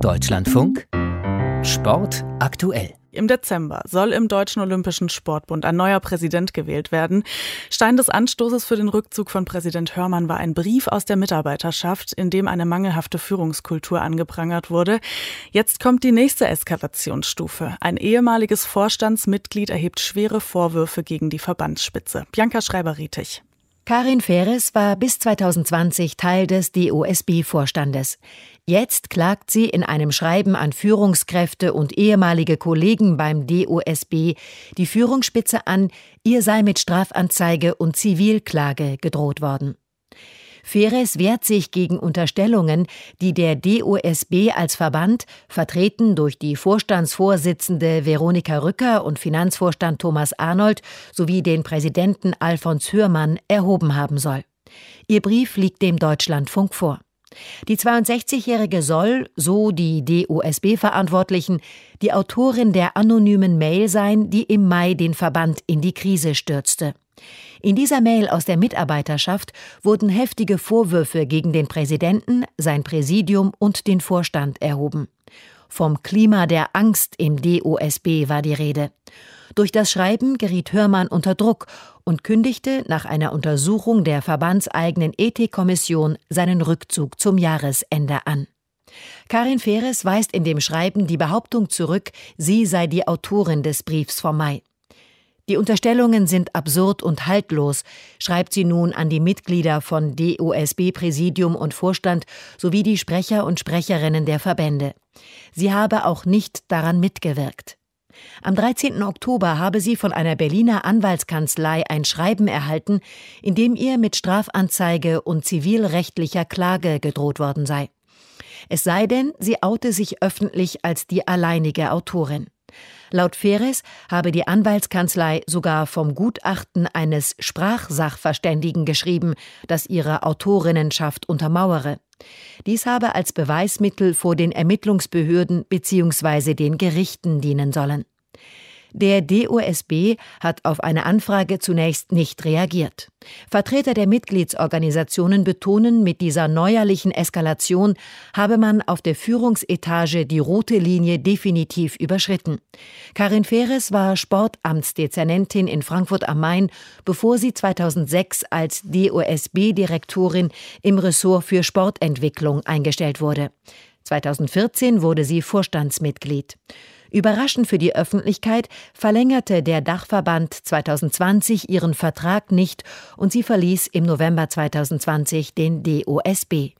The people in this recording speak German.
Deutschlandfunk Sport aktuell. Im Dezember soll im Deutschen Olympischen Sportbund ein neuer Präsident gewählt werden. Stein des Anstoßes für den Rückzug von Präsident Hörmann war ein Brief aus der Mitarbeiterschaft, in dem eine mangelhafte Führungskultur angeprangert wurde. Jetzt kommt die nächste Eskalationsstufe. Ein ehemaliges Vorstandsmitglied erhebt schwere Vorwürfe gegen die Verbandsspitze. Bianca Schreiber-Rietig. Karin Feres war bis 2020 Teil des DOSB-Vorstandes. Jetzt klagt sie in einem Schreiben an Führungskräfte und ehemalige Kollegen beim DOSB die Führungsspitze an, ihr sei mit Strafanzeige und Zivilklage gedroht worden. Feres wehrt sich gegen Unterstellungen, die der DOSB als Verband, vertreten durch die Vorstandsvorsitzende Veronika Rücker und Finanzvorstand Thomas Arnold sowie den Präsidenten Alfons Hürmann erhoben haben soll. Ihr Brief liegt dem Deutschlandfunk vor. Die 62-Jährige soll, so die DOSB-Verantwortlichen, die Autorin der anonymen Mail sein, die im Mai den Verband in die Krise stürzte. In dieser Mail aus der Mitarbeiterschaft wurden heftige Vorwürfe gegen den Präsidenten, sein Präsidium und den Vorstand erhoben. Vom Klima der Angst im DOSB war die Rede. Durch das Schreiben geriet Hörmann unter Druck und kündigte nach einer Untersuchung der verbandseigenen Ethikkommission seinen Rückzug zum Jahresende an. Karin Feres weist in dem Schreiben die Behauptung zurück, sie sei die Autorin des Briefs vom Mai. Die Unterstellungen sind absurd und haltlos, schreibt sie nun an die Mitglieder von DOSB-Präsidium und Vorstand sowie die Sprecher und Sprecherinnen der Verbände. Sie habe auch nicht daran mitgewirkt. Am 13. Oktober habe sie von einer Berliner Anwaltskanzlei ein Schreiben erhalten, in dem ihr mit Strafanzeige und zivilrechtlicher Klage gedroht worden sei. Es sei denn, sie oute sich öffentlich als die alleinige Autorin. Laut Feres habe die Anwaltskanzlei sogar vom Gutachten eines Sprachsachverständigen geschrieben, das ihre Autorinnenschaft untermauere. Dies habe als Beweismittel vor den Ermittlungsbehörden bzw. den Gerichten dienen sollen. Der DOSB hat auf eine Anfrage zunächst nicht reagiert. Vertreter der Mitgliedsorganisationen betonen, mit dieser neuerlichen Eskalation habe man auf der Führungsetage die rote Linie definitiv überschritten. Karin Feres war Sportamtsdezernentin in Frankfurt am Main, bevor sie 2006 als DOSB-Direktorin im Ressort für Sportentwicklung eingestellt wurde. 2014 wurde sie Vorstandsmitglied. Überraschend für die Öffentlichkeit verlängerte der Dachverband 2020 ihren Vertrag nicht und sie verließ im November 2020 den DOSB.